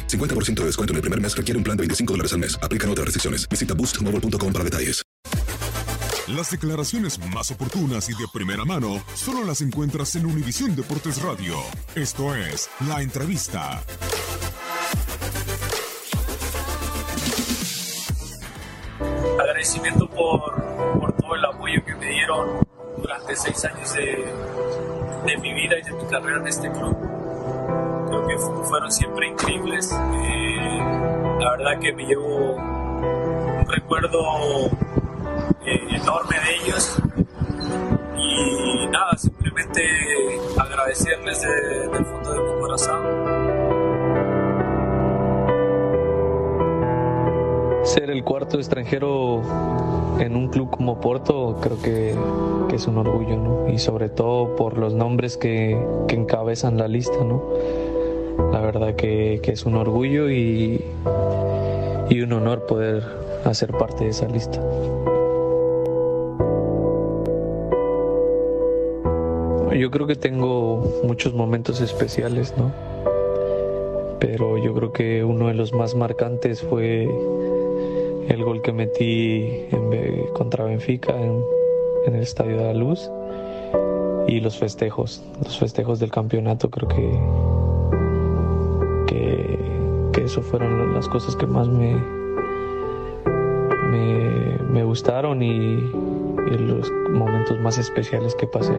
50% de descuento en el primer mes requiere un plan de 25 dólares al mes. Aplican otras restricciones. Visita boostmobile.com para detalles. Las declaraciones más oportunas y de primera mano solo las encuentras en Univisión Deportes Radio. Esto es La Entrevista. Agradecimiento por, por todo el apoyo que me dieron durante seis años de, de mi vida y de mi carrera en este club. Fueron siempre increíbles. Eh, la verdad que me llevo un recuerdo eh, enorme de ellos. Y nada, simplemente agradecerles de- del fondo de mi corazón. Ser el cuarto extranjero en un club como Porto creo que, que es un orgullo, ¿no? Y sobre todo por los nombres que, que encabezan la lista, ¿no? La verdad que, que es un orgullo y, y un honor poder hacer parte de esa lista. Yo creo que tengo muchos momentos especiales, ¿no? Pero yo creo que uno de los más marcantes fue el gol que metí contra Benfica en, en el Estadio de la Luz y los festejos, los festejos del campeonato creo que que, eso fueron las cosas que más me me, me gustaron y los momentos más especiales que pasé.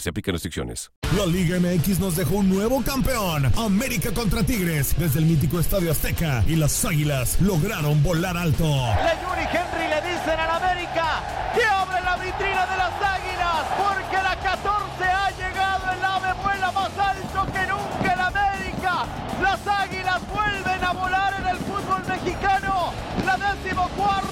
Se aplican restricciones. La Liga MX nos dejó un nuevo campeón. América contra Tigres desde el mítico Estadio Azteca. Y las Águilas lograron volar alto. Le Henry le dicen al América que abre la vitrina de las Águilas porque la 14 ha llegado. El ave vuela más alto que nunca en América. Las Águilas vuelven a volar en el fútbol mexicano. La decimocuarta ha llegado.